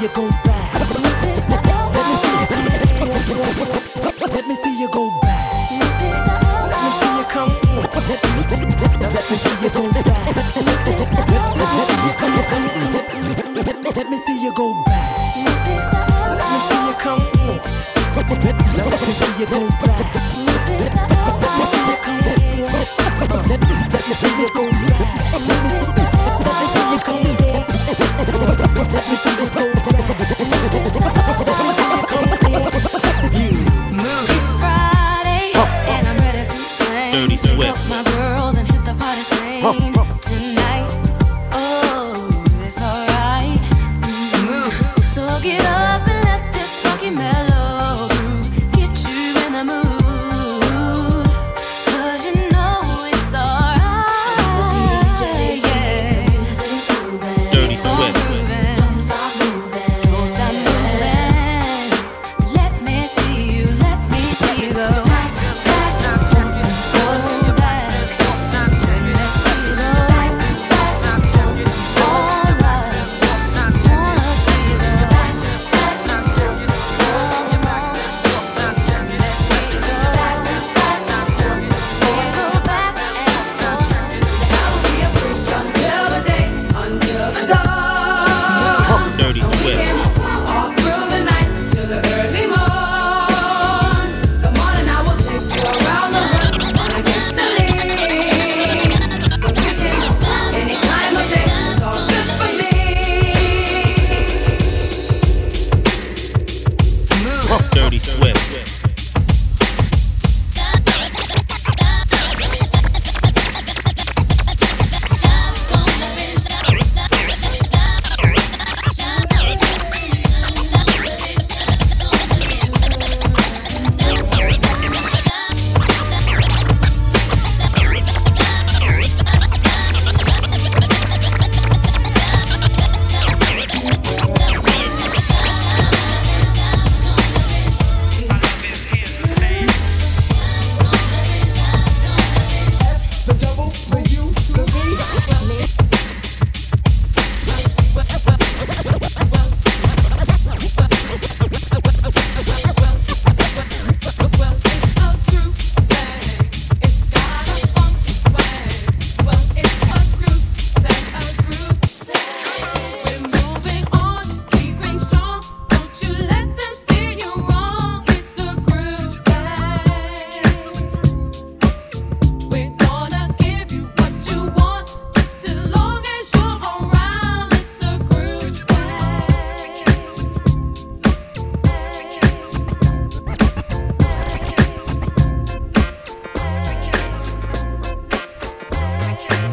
you go back. Let me see. Let me see you go back. Let me see you come. Let me see you go back. Let me see you go back. Let me see you come. in. Let me see you go back. Let me see you come. in. Let me see you go back.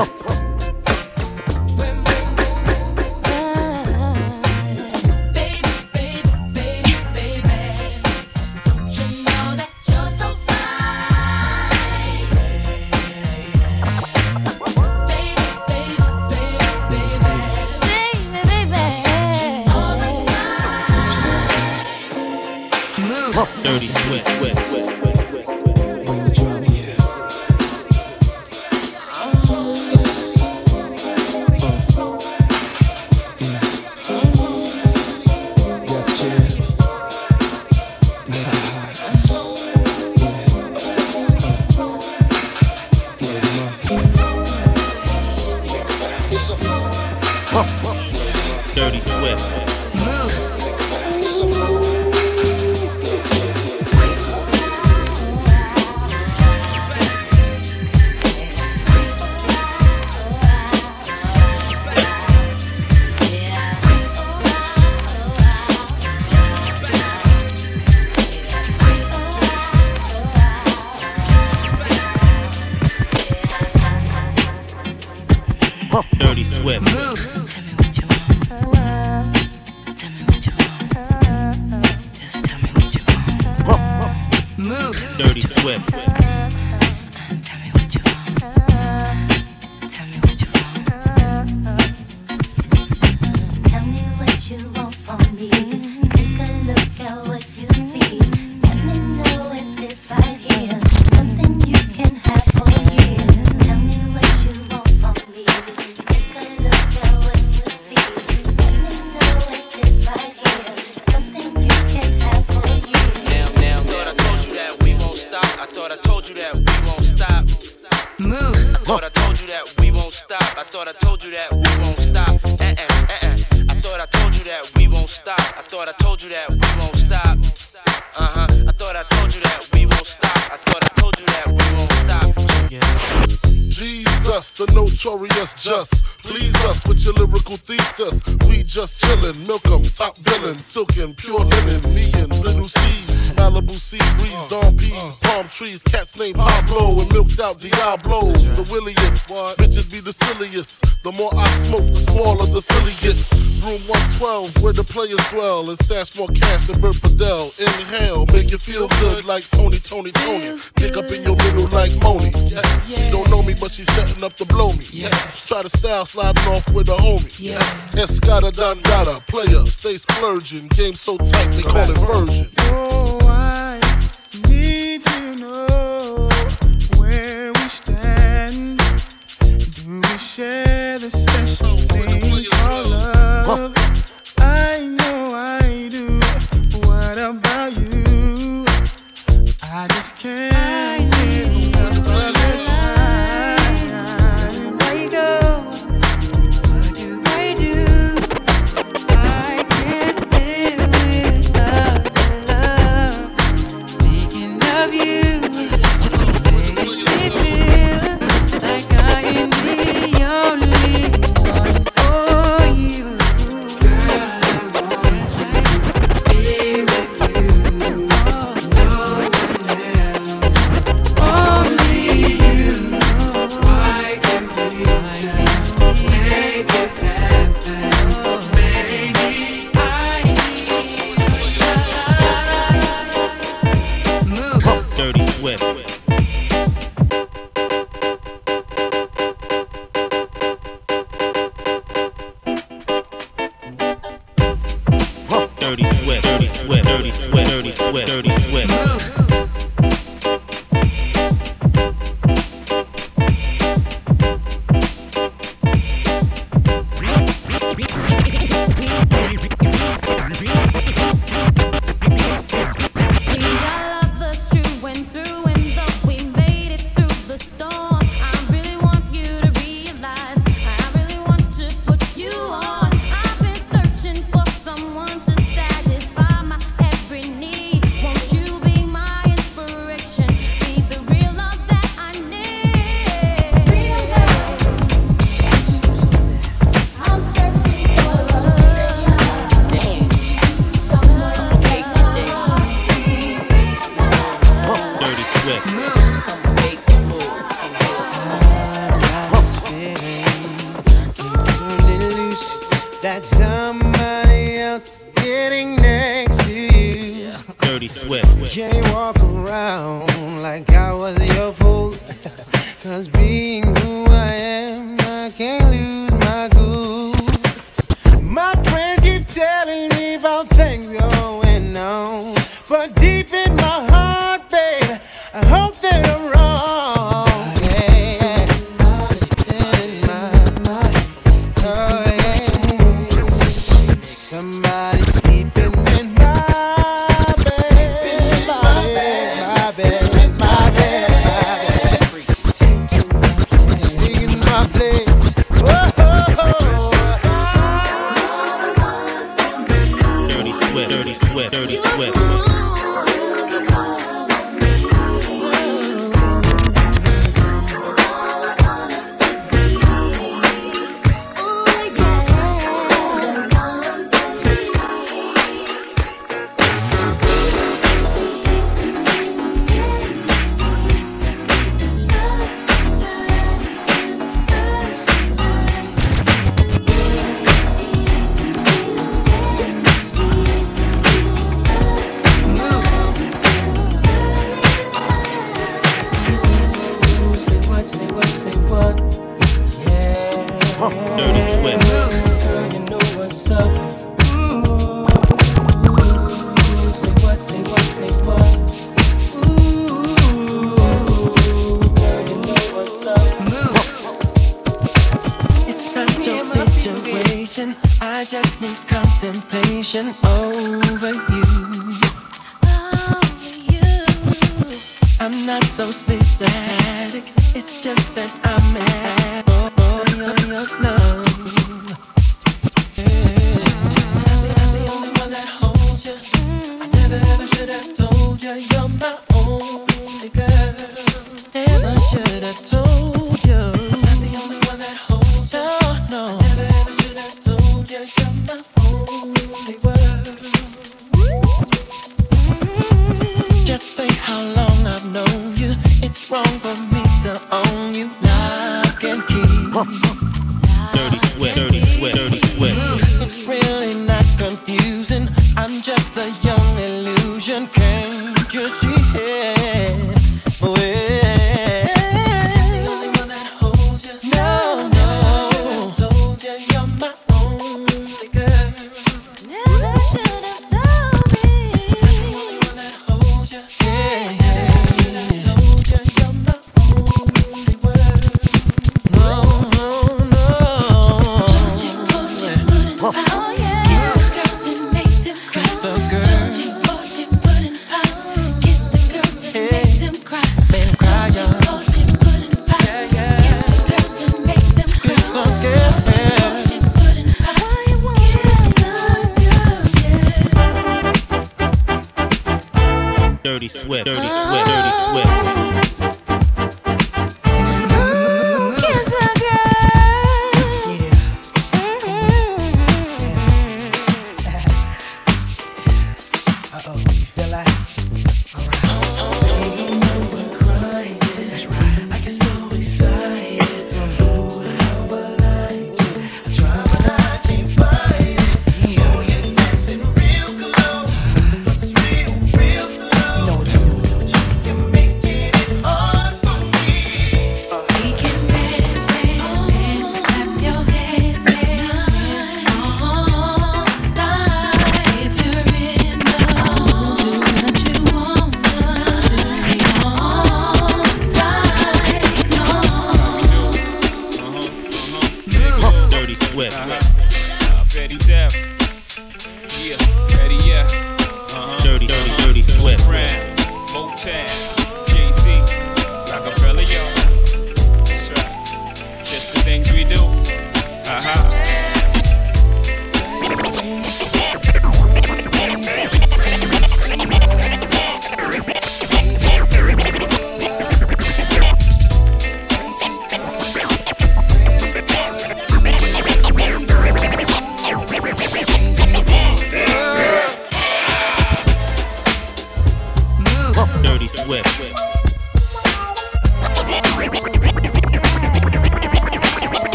Huh. just please us with your lyrical thesis. We just chillin', milk 'em, top billin', silk pure linen, me and cats named Pablo and milked out Diablo. The williest, bitches be the silliest. The more I smoke, the smaller the filly gets. Room 112, where the players dwell, and stash more cash than Bert Fidel. Inhale, make you feel good like Tony, Tony, Tony. Pick up in your middle like Moni. Yeah. yeah. She don't know me, but she's setting up to blow me. Yeah. Try to style sliding off with a homie. Yeah. Escada Dandada, player, stay splurging. Game so tight, they call it version. Oh, I know where we stand? Do we share?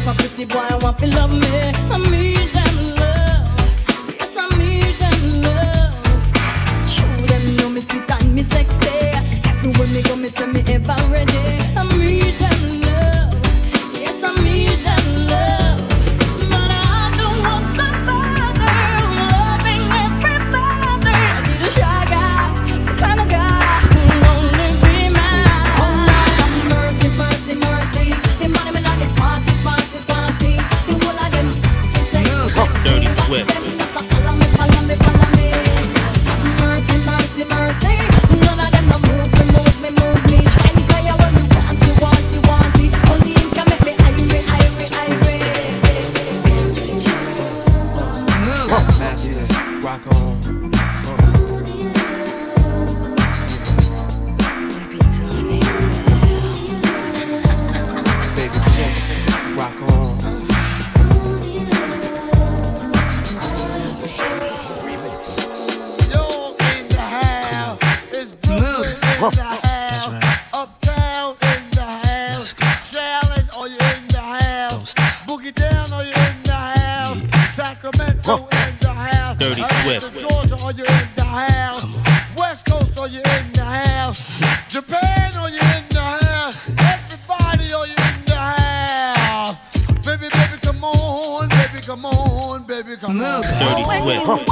If a pretty boy I want to love me, I need them love. Yes, I need them love. Show them know me sweet and me sexy. Everywhere me go, me say me ever ready. I need them Dirty Swift. Georgia, are you in the house? West Coast, are you in the house? Japan, are you in the house? Everybody, are you in the house? Baby, baby, come on, baby, come on, baby, come on. Dirty Swift.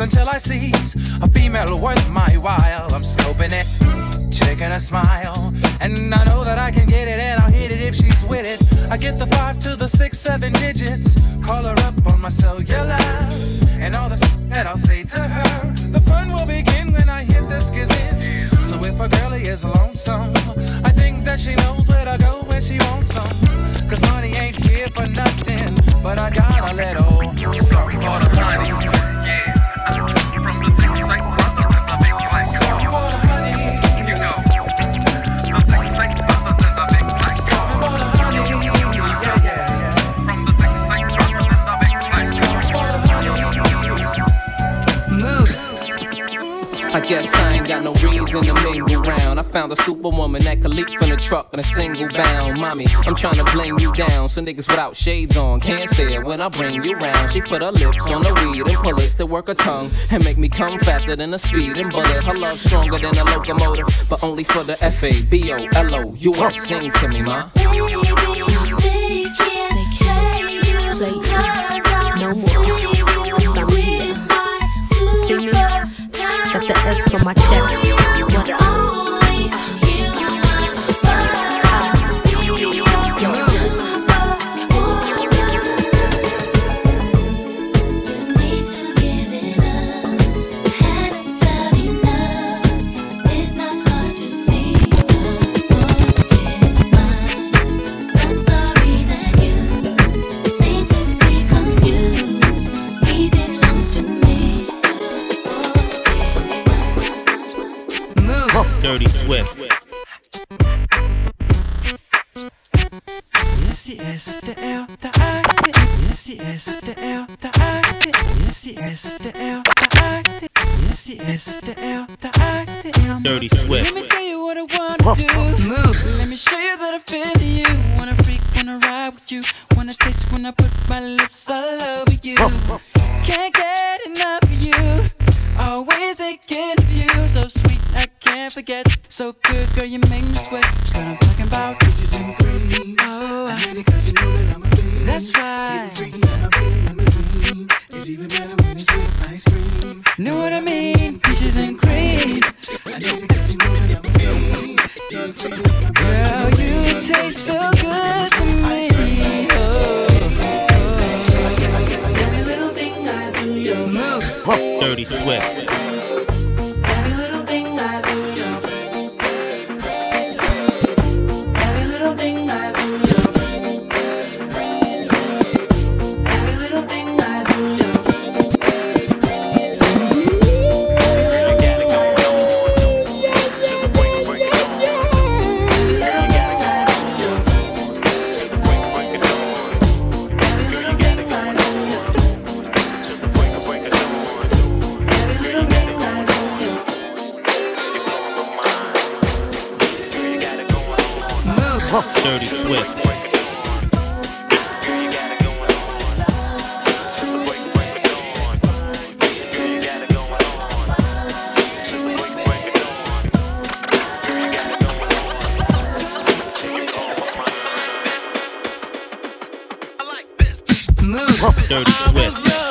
Until I seize a female worth my while. I'm scoping it, checking a smile, and I know that I can get it and I'll hit it if she's with it. I get the five to the six, seven digits, call her up on my cellular, and all the that I'll say to her. The fun will begin when I hit the skizzit. So if a girlie is lonesome, I think that she knows where to go when she wants some. Cause money ain't here for nothing, but I got a little something for the money. Guess I ain't got no reason to mingle round. I found a superwoman that could leap from the truck in a single bound. Mommy, I'm trying to bling you down. So niggas without shades on can't stare when I bring you round. She put her lips on the weed and pull to work her tongue and make me come faster than a speeding bullet. Her love stronger than a locomotive, but only for the F A B O L O. You won't sing to me, ma. On my chest. Dirty Swift. Dirty Swift. Let me tell you what I wanna do. Move. Let me show you that I feel you. Wanna freak, wanna ride with you. Wanna taste when I put my lips all over you. Can't get enough I can't. So good, girl, you make me sweat. Girl, I'm talking about peaches and cream. Oh, that's right. It's even better when it's with ice cream. Know what I mean? Peaches and cream. Girl, you taste so good to me. Oh, oh, oh. Every little thing I do, you move. Dirty Swift. Dirty Swift.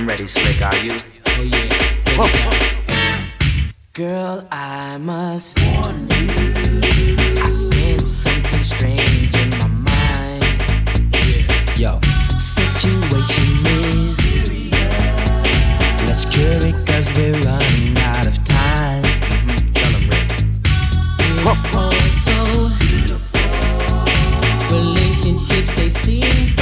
I'm ready, slick, are you? Oh yeah. Whoa. Girl, I must warn you. I sense something strange in my mind. Yeah. Yo, situation is. Let's cure it cause we're running out of time. Mm-hmm. It's all so beautiful. Relationships, they seem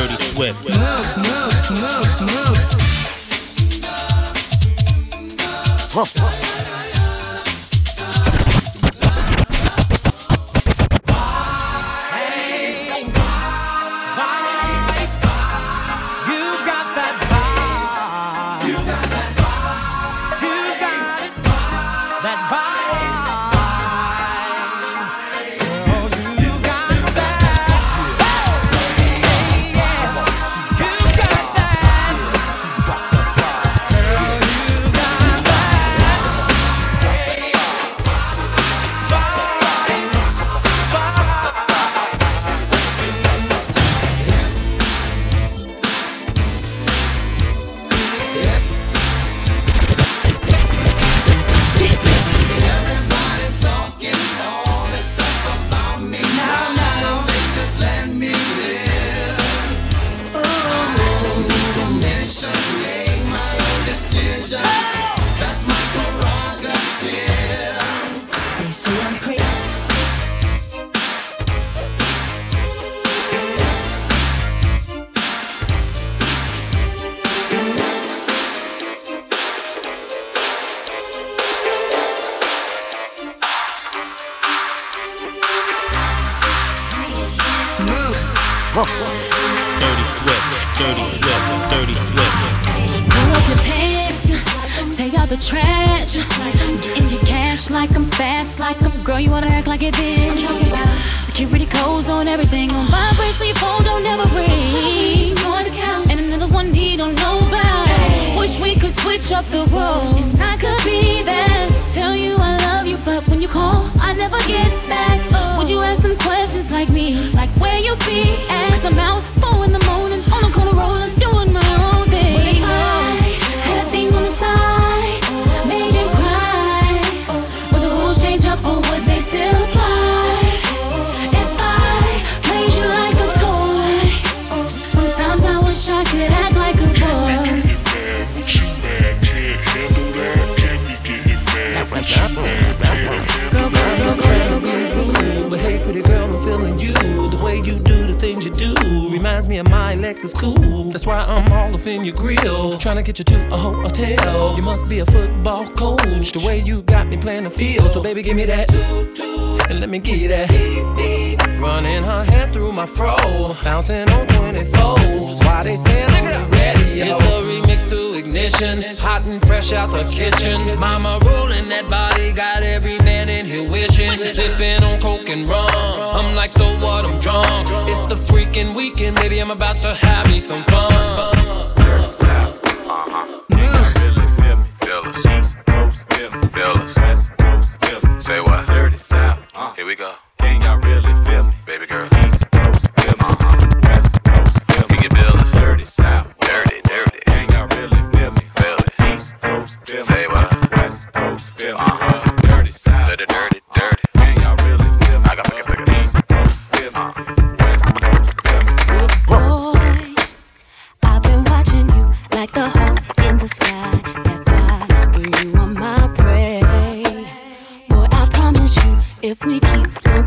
Dirty Swift. Move, move, move, move. Huh. Everything on vibrate, so your phone don't ever ring. And another one he don't know about. Wish we could switch up the roles. I could be there. Tell you I love you, but when you call, I never get back. Would you ask them questions like me? Like where you be at? Cause I'm out is cool. That's why I'm all up in your grill. Trying to get you to a hotel. You must be a football coach. The way you got me playing the field. So, baby, give me that. And let me get that. Running her hands through my fro. Bouncing on 24s. Why they say I'm ready? It's the remix to ignition. Hot and fresh out the kitchen. Mama rolling that body. Got every ocean, sipping on coke and rum. I'm like, so what? I'm drunk. It's the freaking weekend, baby. I'm about to have me some fun.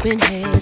open here.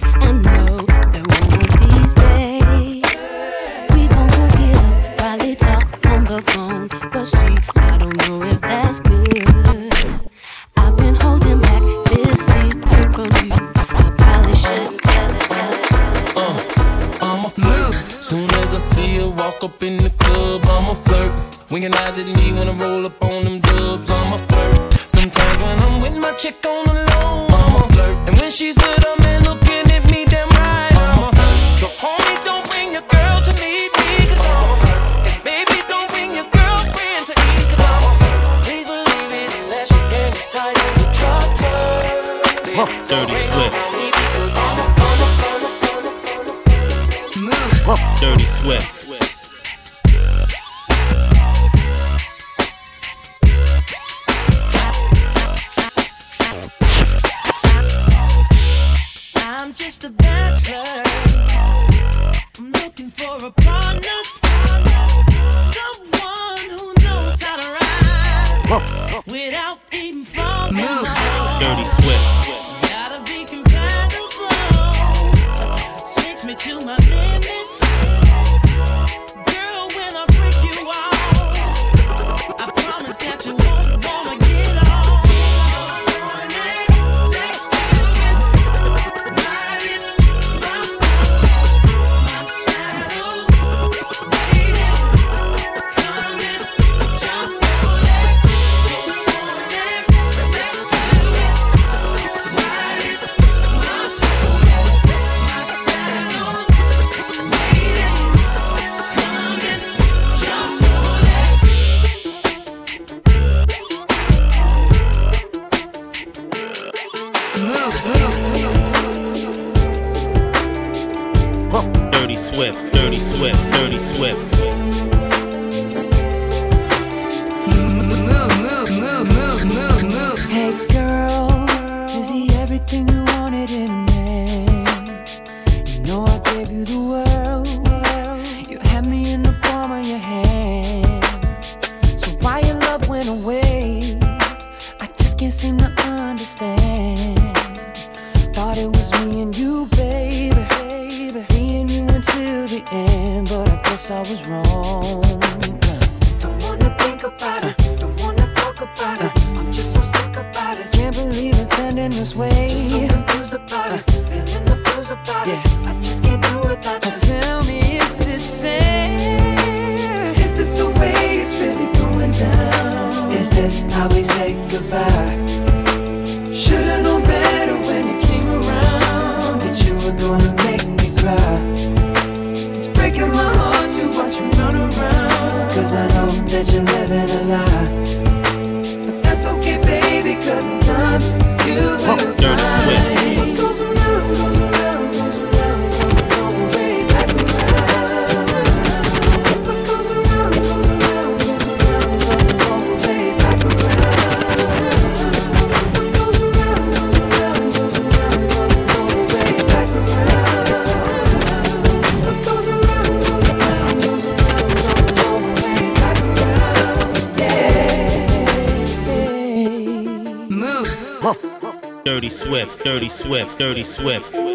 Swift, Dirty Swift, Dirty Swift. Yup.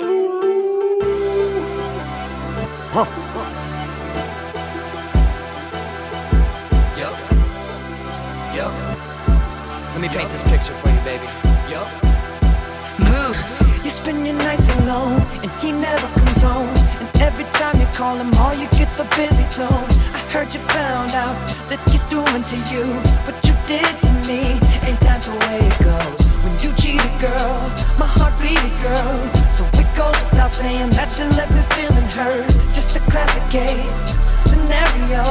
Yup. Let me paint this picture for you, baby. Yup. Move. You spend your nights alone, and he never comes home. And every time you call him, all you get's a busy tone. I heard you found out that he's doing to you what you did to me. Ain't that the way it goes? When you cheat a girl, my heart bleeded, girl. So it goes without saying that you left me feeling hurt. Just a classic case scenario.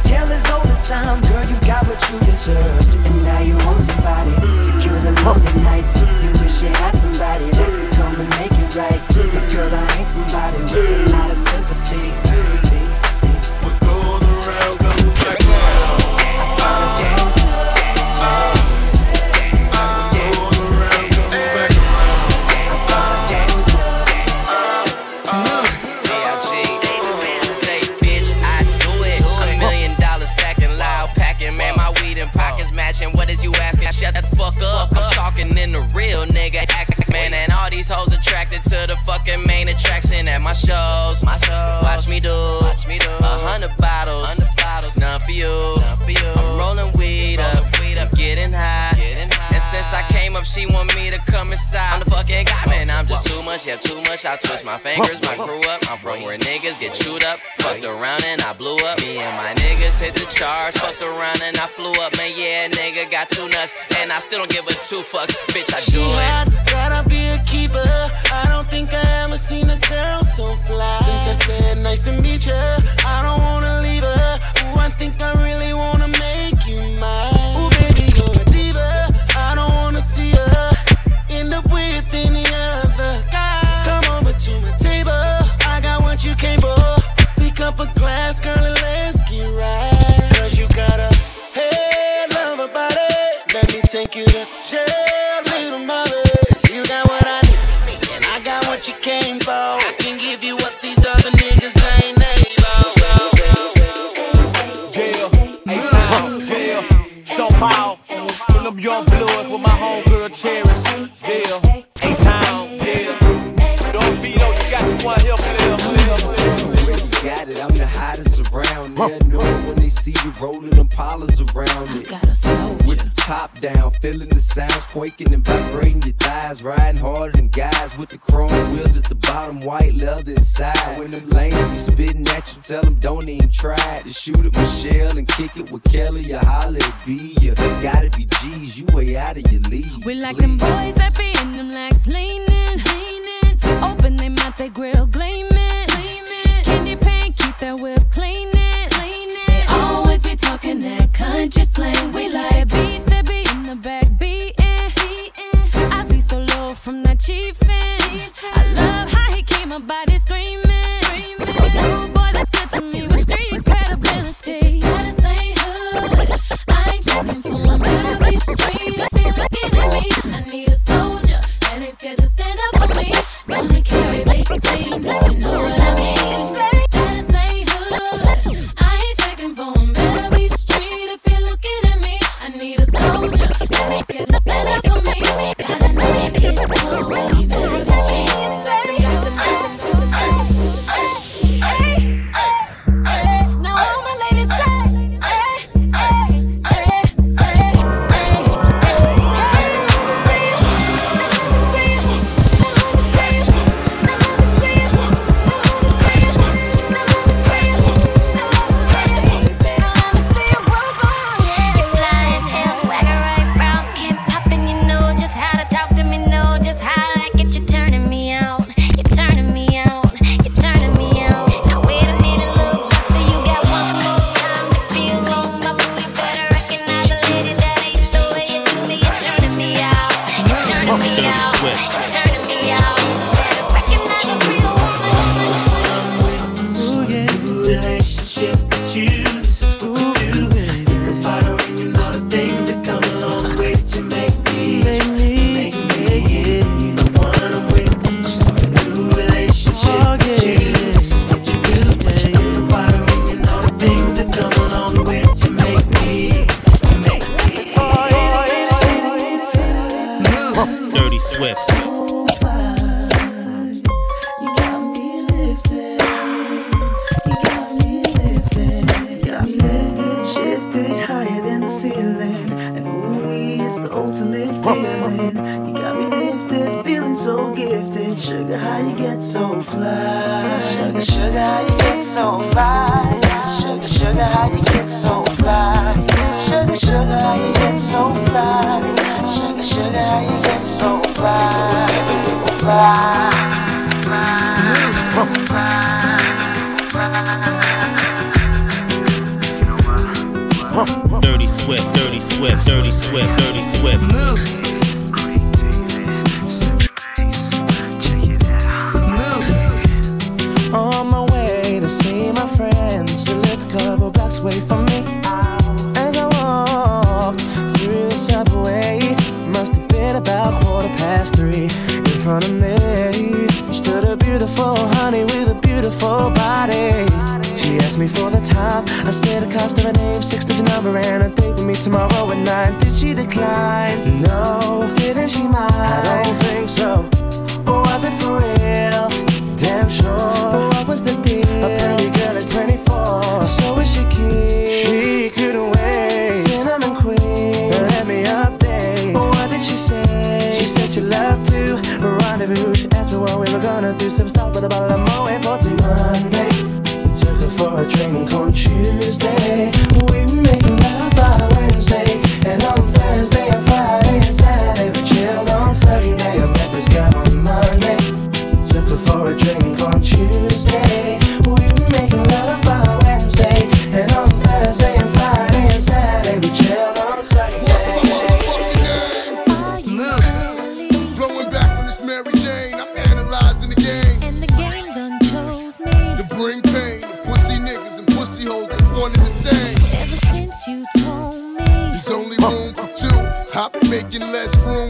Tale as old as time, girl, you got what you deserved. And now you want somebody to cure the lonely nights. You wish you had somebody that could come and make it right. But girl, I ain't somebody with a lot of sympathy. To the fucking main attraction at my shows. My shows. Watch me do. Watch me do. A hundred bottles. Hundred bottles. None for you. None for you. I'm rolling weed up. Weed up. Getting high. Getting high. And since I came up, she want me to come inside. I'm the fucking guy, man. I'm just too much. Yeah, too much. I twist my fingers. My crew up. I'm from where niggas get chewed up. Fucked around and I blew up. Me and my niggas hit the charts. Fucked around and I flew up. Man, yeah, got two nuts. And I still don't give a two fucks. Bitch, I do it. Gotta be a keeper. I don't think I ever seen a girl so fly. Since I said nice to meet ya, I don't wanna leave her. Ooh, I think I really wanna make you mine. Ooh, baby, you're a diva. I don't wanna see her end up with any other guy. Come over to my table. I got what you came for. Pick up a glass, girl, rolling them polars around it. With the top down, feeling the sounds quaking and vibrating your thighs. Riding harder than guys with the chrome wheels at the bottom, white leather inside. When them lanes be spitting at you, tell them don't even try to shoot at Michelle and kick it with Kelly or holler at B. You gotta be G's, you way out of your league. We like them boys that be in them legs leaning, leaning. Open they mouth, they grill gleaming, gleaming. Candy paint, keep that whip cleaning, talking that country slang. We like beat that be in the back beating. I be so low from that chiefin'. Sugar, sugar, how you get so fly? Sugar, sugar, how you get so fly? Sugar, sugar, how you get so fly? Sugar, sugar, how you get so fly? Dirty Swift, Dirty Swift, Dirty Swift, Dirty Swift. Move. a couple blocks away from me. As I walked through the subway, must have been about quarter past three. In front of me stood a beautiful honey with a beautiful body. She asked me for the time. I said the cost of her name, six-digit number, and a date with me tomorrow at nine. Did she decline? No. Didn't she mind? I don't think so. Was it for real? Damn sure. But what was the deal? so wish you could. I've been making less room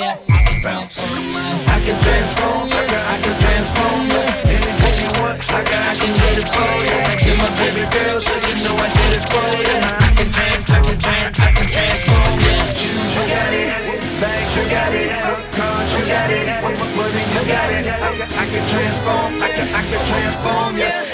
I can transform you. I can transform you. I can transform you. I can, get it for you. My baby girl, so you know I did it for you. I can I can transform you. You got it. Bags, you got it. You got it. You got it. I can transform. I can, I can transform you.